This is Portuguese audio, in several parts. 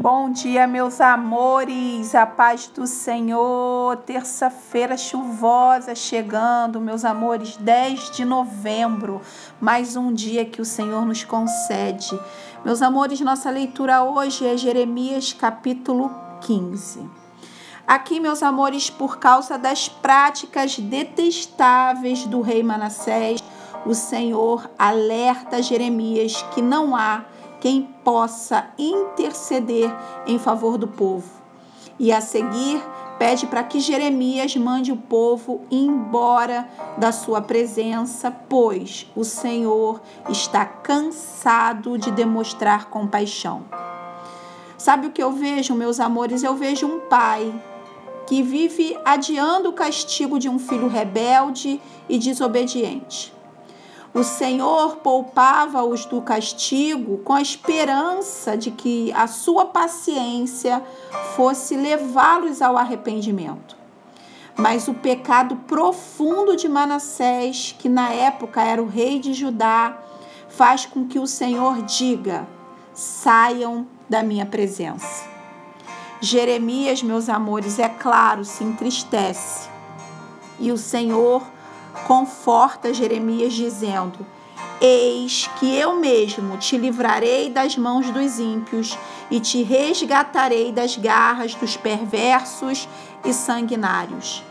Bom dia, meus amores, a paz do Senhor. Terça-feira chuvosa chegando, meus amores, 10 de novembro, mais um dia que o Senhor nos concede. Meus amores, nossa leitura hoje é Jeremias capítulo 15. Aqui, meus amores, por causa das práticas detestáveis do rei Manassés, o Senhor alerta Jeremias que não há quem possa interceder em favor do povo. E a seguir, pede para que Jeremias mande o povo embora da sua presença, pois o Senhor está cansado de demonstrar compaixão. Sabe o que eu vejo, meus amores? Eu vejo um pai que vive adiando o castigo de um filho rebelde e desobediente. O Senhor poupava-os do castigo com a esperança de que a sua paciência fosse levá-los ao arrependimento. Mas o pecado profundo de Manassés, que na época era o rei de Judá, faz com que o Senhor diga: saiam da minha presença. Jeremias, meus amores, é claro, se entristece. E o Senhor conforta Jeremias, dizendo: Eis que eu mesmo te livrarei das mãos dos ímpios e te resgatarei das garras dos perversos e sanguinários.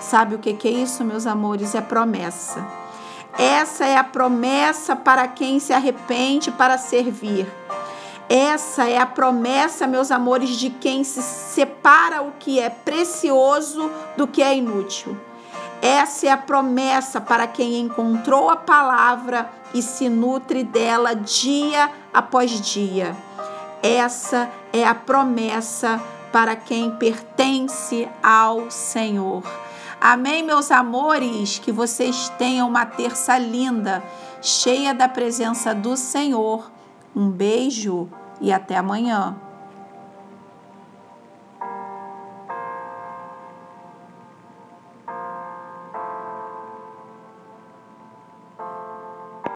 Sabe o que é isso, meus amores? É promessa. Essa é a promessa para quem se arrepende para servir. Essa é a promessa, meus amores, de quem se separa o que é precioso do que é inútil. Essa é a promessa para quem encontrou a palavra e se nutre dela dia após dia. Essa é a promessa para quem pertence ao Senhor. Amém, meus amores? Que vocês tenham uma terça linda, cheia da presença do Senhor. Um beijo e até amanhã.